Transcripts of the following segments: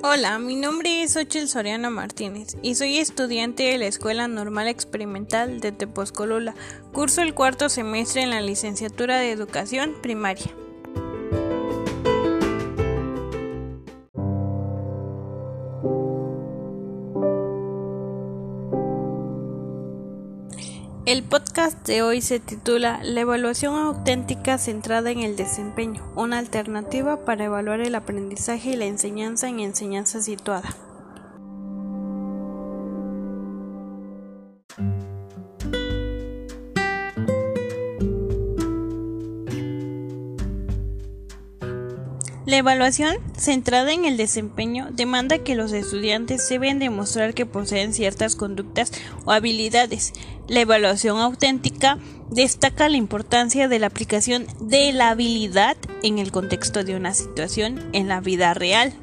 Hola, mi nombre es Ochel Soriano Martínez y soy estudiante de la Escuela Normal Experimental de Tepozcolula. Curso el cuarto semestre en la licenciatura de Educación Primaria. El podcast de hoy se titula La evaluación auténtica centrada en el desempeño, una alternativa para evaluar el aprendizaje y la enseñanza en enseñanza situada. La evaluación, centrada en el desempeño, demanda que los estudiantes deben demostrar que poseen ciertas conductas o habilidades. La evaluación auténtica destaca la importancia de la aplicación de la habilidad en el contexto de una situación en la vida real.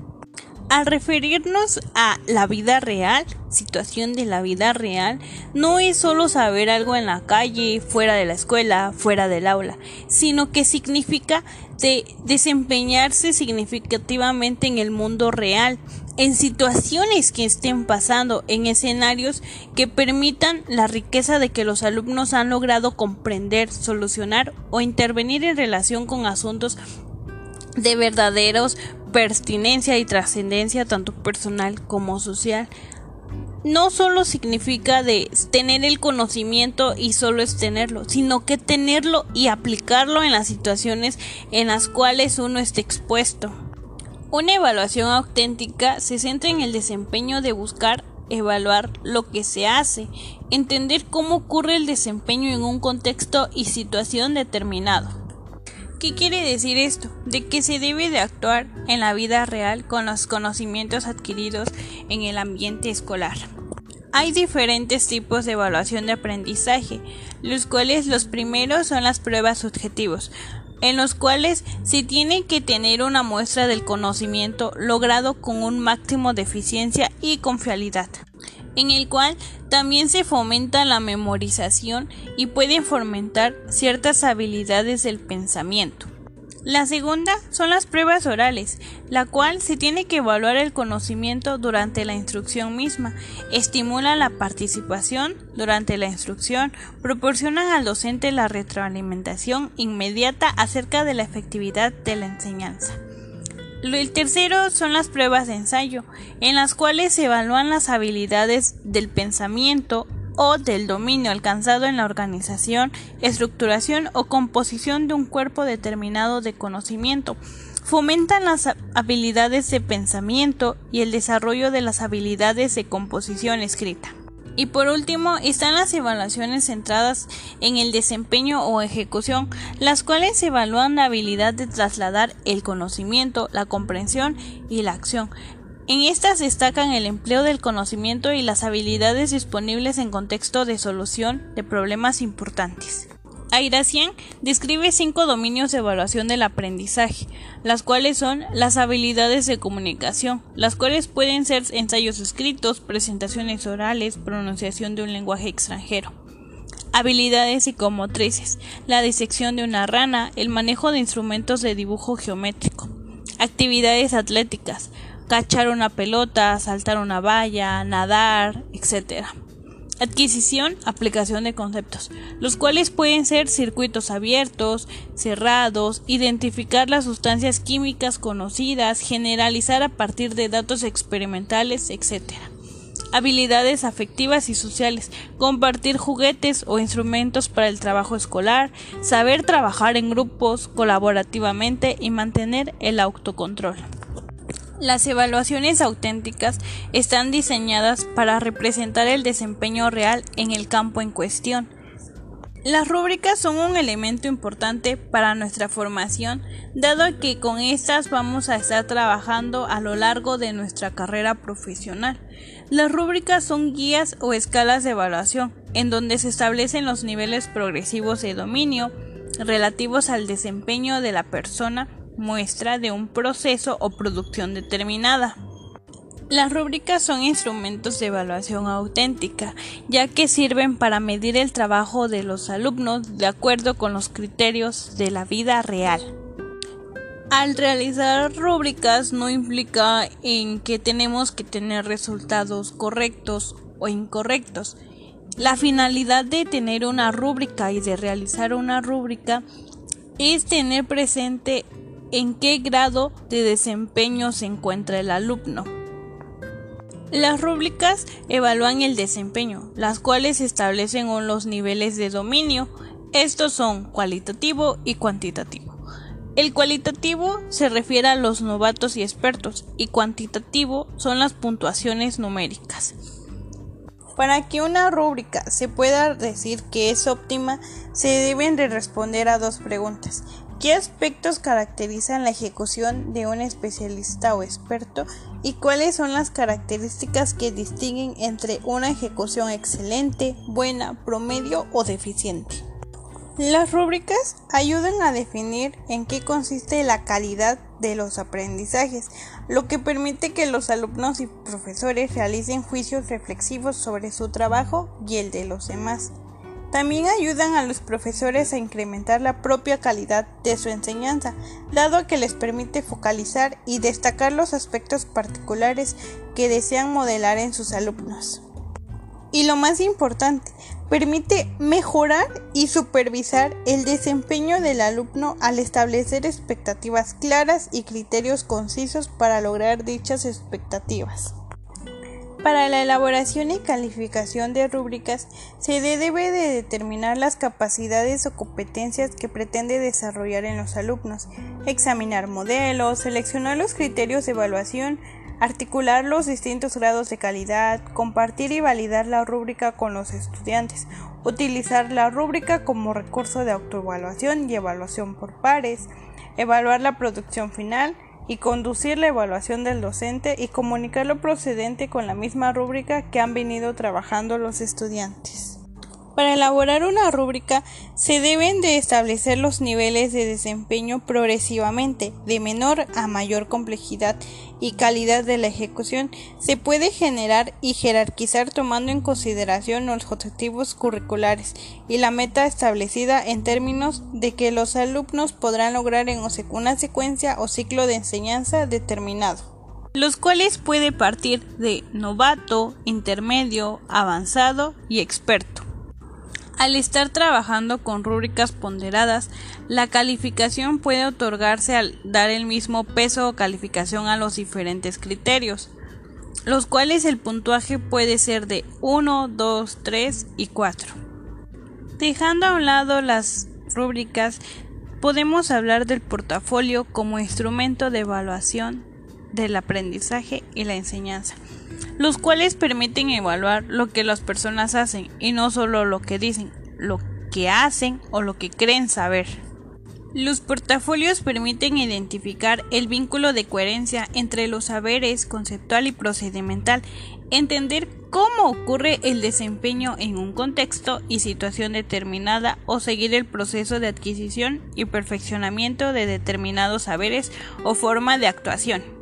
Al referirnos a la vida real, situación de la vida real, no es solo saber algo en la calle, fuera de la escuela, fuera del aula, sino que significa de desempeñarse significativamente en el mundo real, en situaciones que estén pasando, en escenarios que permitan la riqueza de que los alumnos han logrado comprender, solucionar o intervenir en relación con asuntos de verdaderos pertinencia y trascendencia tanto personal como social. No solo significa de tener el conocimiento y solo es tenerlo, sino que tenerlo y aplicarlo en las situaciones en las cuales uno esté expuesto. Una evaluación auténtica se centra en el desempeño de buscar evaluar lo que se hace, entender cómo ocurre el desempeño en un contexto y situación determinado. ¿Qué quiere decir esto? De que se debe de actuar en la vida real con los conocimientos adquiridos en el ambiente escolar. Hay diferentes tipos de evaluación de aprendizaje, los cuales los primeros son las pruebas subjetivos, en los cuales se tiene que tener una muestra del conocimiento logrado con un máximo de eficiencia y confiabilidad en el cual también se fomenta la memorización y pueden fomentar ciertas habilidades del pensamiento. La segunda son las pruebas orales, la cual se tiene que evaluar el conocimiento durante la instrucción misma, estimula la participación durante la instrucción, proporcionan al docente la retroalimentación inmediata acerca de la efectividad de la enseñanza. El tercero son las pruebas de ensayo, en las cuales se evalúan las habilidades del pensamiento o del dominio alcanzado en la organización, estructuración o composición de un cuerpo determinado de conocimiento. Fomentan las habilidades de pensamiento y el desarrollo de las habilidades de composición escrita. Y por último están las evaluaciones centradas en el desempeño o ejecución, las cuales evalúan la habilidad de trasladar el conocimiento, la comprensión y la acción. En estas destacan el empleo del conocimiento y las habilidades disponibles en contexto de solución de problemas importantes. Airacian describe cinco dominios de evaluación del aprendizaje, las cuales son las habilidades de comunicación, las cuales pueden ser ensayos escritos, presentaciones orales, pronunciación de un lenguaje extranjero. Habilidades psicomotrices, la disección de una rana, el manejo de instrumentos de dibujo geométrico. Actividades atléticas, cachar una pelota, saltar una valla, nadar, etc. Adquisición, aplicación de conceptos, los cuales pueden ser circuitos abiertos, cerrados, identificar las sustancias químicas conocidas, generalizar a partir de datos experimentales, etc. Habilidades afectivas y sociales, compartir juguetes o instrumentos para el trabajo escolar, saber trabajar en grupos colaborativamente y mantener el autocontrol. Las evaluaciones auténticas están diseñadas para representar el desempeño real en el campo en cuestión. Las rúbricas son un elemento importante para nuestra formación, dado que con estas vamos a estar trabajando a lo largo de nuestra carrera profesional. Las rúbricas son guías o escalas de evaluación, en donde se establecen los niveles progresivos de dominio relativos al desempeño de la persona muestra de un proceso o producción determinada. Las rúbricas son instrumentos de evaluación auténtica, ya que sirven para medir el trabajo de los alumnos de acuerdo con los criterios de la vida real. Al realizar rúbricas no implica en que tenemos que tener resultados correctos o incorrectos. La finalidad de tener una rúbrica y de realizar una rúbrica es tener presente en qué grado de desempeño se encuentra el alumno. Las rúbricas evalúan el desempeño, las cuales establecen los niveles de dominio. Estos son cualitativo y cuantitativo. El cualitativo se refiere a los novatos y expertos y cuantitativo son las puntuaciones numéricas. Para que una rúbrica se pueda decir que es óptima, se deben de responder a dos preguntas. ¿Qué aspectos caracterizan la ejecución de un especialista o experto? ¿Y cuáles son las características que distinguen entre una ejecución excelente, buena, promedio o deficiente? Las rúbricas ayudan a definir en qué consiste la calidad de los aprendizajes, lo que permite que los alumnos y profesores realicen juicios reflexivos sobre su trabajo y el de los demás. También ayudan a los profesores a incrementar la propia calidad de su enseñanza, dado que les permite focalizar y destacar los aspectos particulares que desean modelar en sus alumnos. Y lo más importante, permite mejorar y supervisar el desempeño del alumno al establecer expectativas claras y criterios concisos para lograr dichas expectativas. Para la elaboración y calificación de rúbricas se debe de determinar las capacidades o competencias que pretende desarrollar en los alumnos, examinar modelos, seleccionar los criterios de evaluación, articular los distintos grados de calidad, compartir y validar la rúbrica con los estudiantes, utilizar la rúbrica como recurso de autoevaluación y evaluación por pares, evaluar la producción final y conducir la evaluación del docente y comunicar lo procedente con la misma rúbrica que han venido trabajando los estudiantes. Para elaborar una rúbrica se deben de establecer los niveles de desempeño progresivamente, de menor a mayor complejidad y calidad de la ejecución. Se puede generar y jerarquizar tomando en consideración los objetivos curriculares y la meta establecida en términos de que los alumnos podrán lograr en una secuencia o ciclo de enseñanza determinado los cuales puede partir de novato, intermedio, avanzado y experto. Al estar trabajando con rúbricas ponderadas, la calificación puede otorgarse al dar el mismo peso o calificación a los diferentes criterios, los cuales el puntuaje puede ser de 1, 2, 3 y 4. Dejando a un lado las rúbricas, podemos hablar del portafolio como instrumento de evaluación del aprendizaje y la enseñanza los cuales permiten evaluar lo que las personas hacen y no solo lo que dicen, lo que hacen o lo que creen saber. Los portafolios permiten identificar el vínculo de coherencia entre los saberes conceptual y procedimental, entender cómo ocurre el desempeño en un contexto y situación determinada o seguir el proceso de adquisición y perfeccionamiento de determinados saberes o forma de actuación.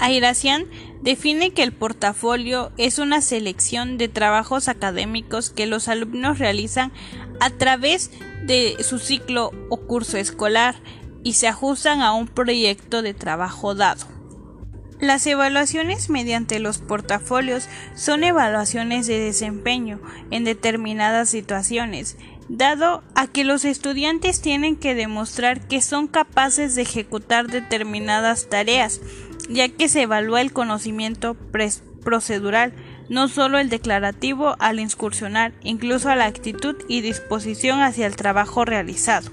Airacian define que el portafolio es una selección de trabajos académicos que los alumnos realizan a través de su ciclo o curso escolar y se ajustan a un proyecto de trabajo dado. Las evaluaciones mediante los portafolios son evaluaciones de desempeño en determinadas situaciones, dado a que los estudiantes tienen que demostrar que son capaces de ejecutar determinadas tareas ya que se evalúa el conocimiento procedural, no solo el declarativo al incursionar, incluso a la actitud y disposición hacia el trabajo realizado.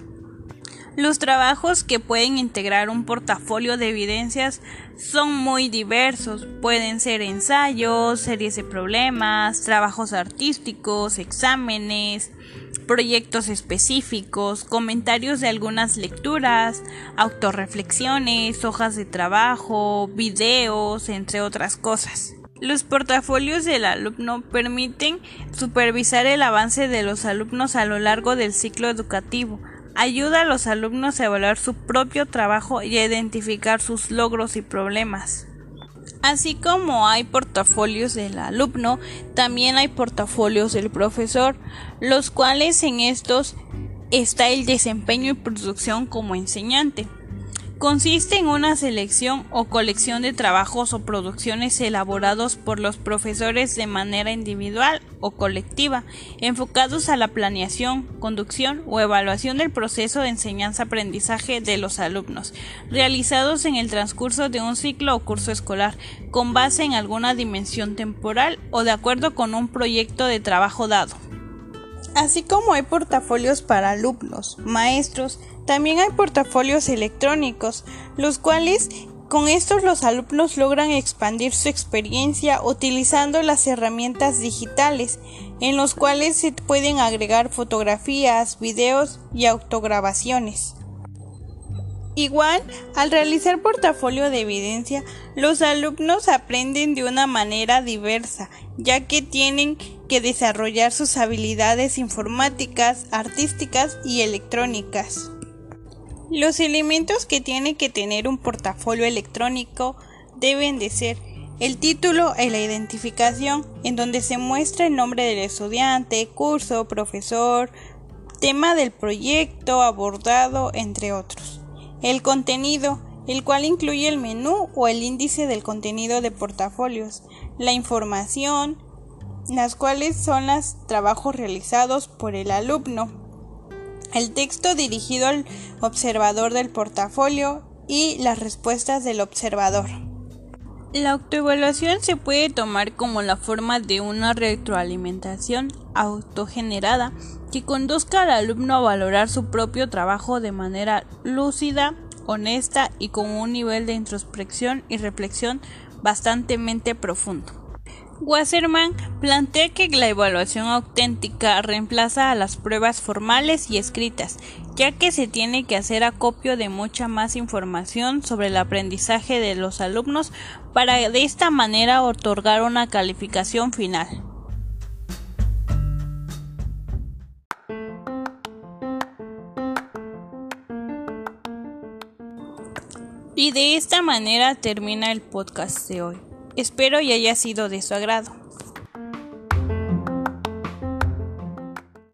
Los trabajos que pueden integrar un portafolio de evidencias son muy diversos. Pueden ser ensayos, series de problemas, trabajos artísticos, exámenes, proyectos específicos, comentarios de algunas lecturas, autorreflexiones, hojas de trabajo, videos, entre otras cosas. Los portafolios del alumno permiten supervisar el avance de los alumnos a lo largo del ciclo educativo, ayuda a los alumnos a evaluar su propio trabajo y a identificar sus logros y problemas. Así como hay portafolios del alumno, también hay portafolios del profesor, los cuales en estos está el desempeño y producción como enseñante. Consiste en una selección o colección de trabajos o producciones elaborados por los profesores de manera individual o colectiva, enfocados a la planeación, conducción o evaluación del proceso de enseñanza-aprendizaje de los alumnos, realizados en el transcurso de un ciclo o curso escolar, con base en alguna dimensión temporal o de acuerdo con un proyecto de trabajo dado. Así como hay portafolios para alumnos, maestros, también hay portafolios electrónicos, los cuales con estos los alumnos logran expandir su experiencia utilizando las herramientas digitales, en los cuales se pueden agregar fotografías, videos y autograbaciones. Igual, al realizar portafolio de evidencia, los alumnos aprenden de una manera diversa, ya que tienen que desarrollar sus habilidades informáticas, artísticas y electrónicas. Los elementos que tiene que tener un portafolio electrónico deben de ser el título y la identificación, en donde se muestra el nombre del estudiante, curso, profesor, tema del proyecto abordado, entre otros. El contenido, el cual incluye el menú o el índice del contenido de portafolios, la información, las cuales son los trabajos realizados por el alumno, el texto dirigido al observador del portafolio y las respuestas del observador. La autoevaluación se puede tomar como la forma de una retroalimentación autogenerada que conduzca al alumno a valorar su propio trabajo de manera lúcida, honesta y con un nivel de introspección y reflexión bastante profundo. Wasserman plantea que la evaluación auténtica reemplaza a las pruebas formales y escritas, ya que se tiene que hacer acopio de mucha más información sobre el aprendizaje de los alumnos para de esta manera otorgar una calificación final. Y de esta manera termina el podcast de hoy. Espero y haya sido de su agrado.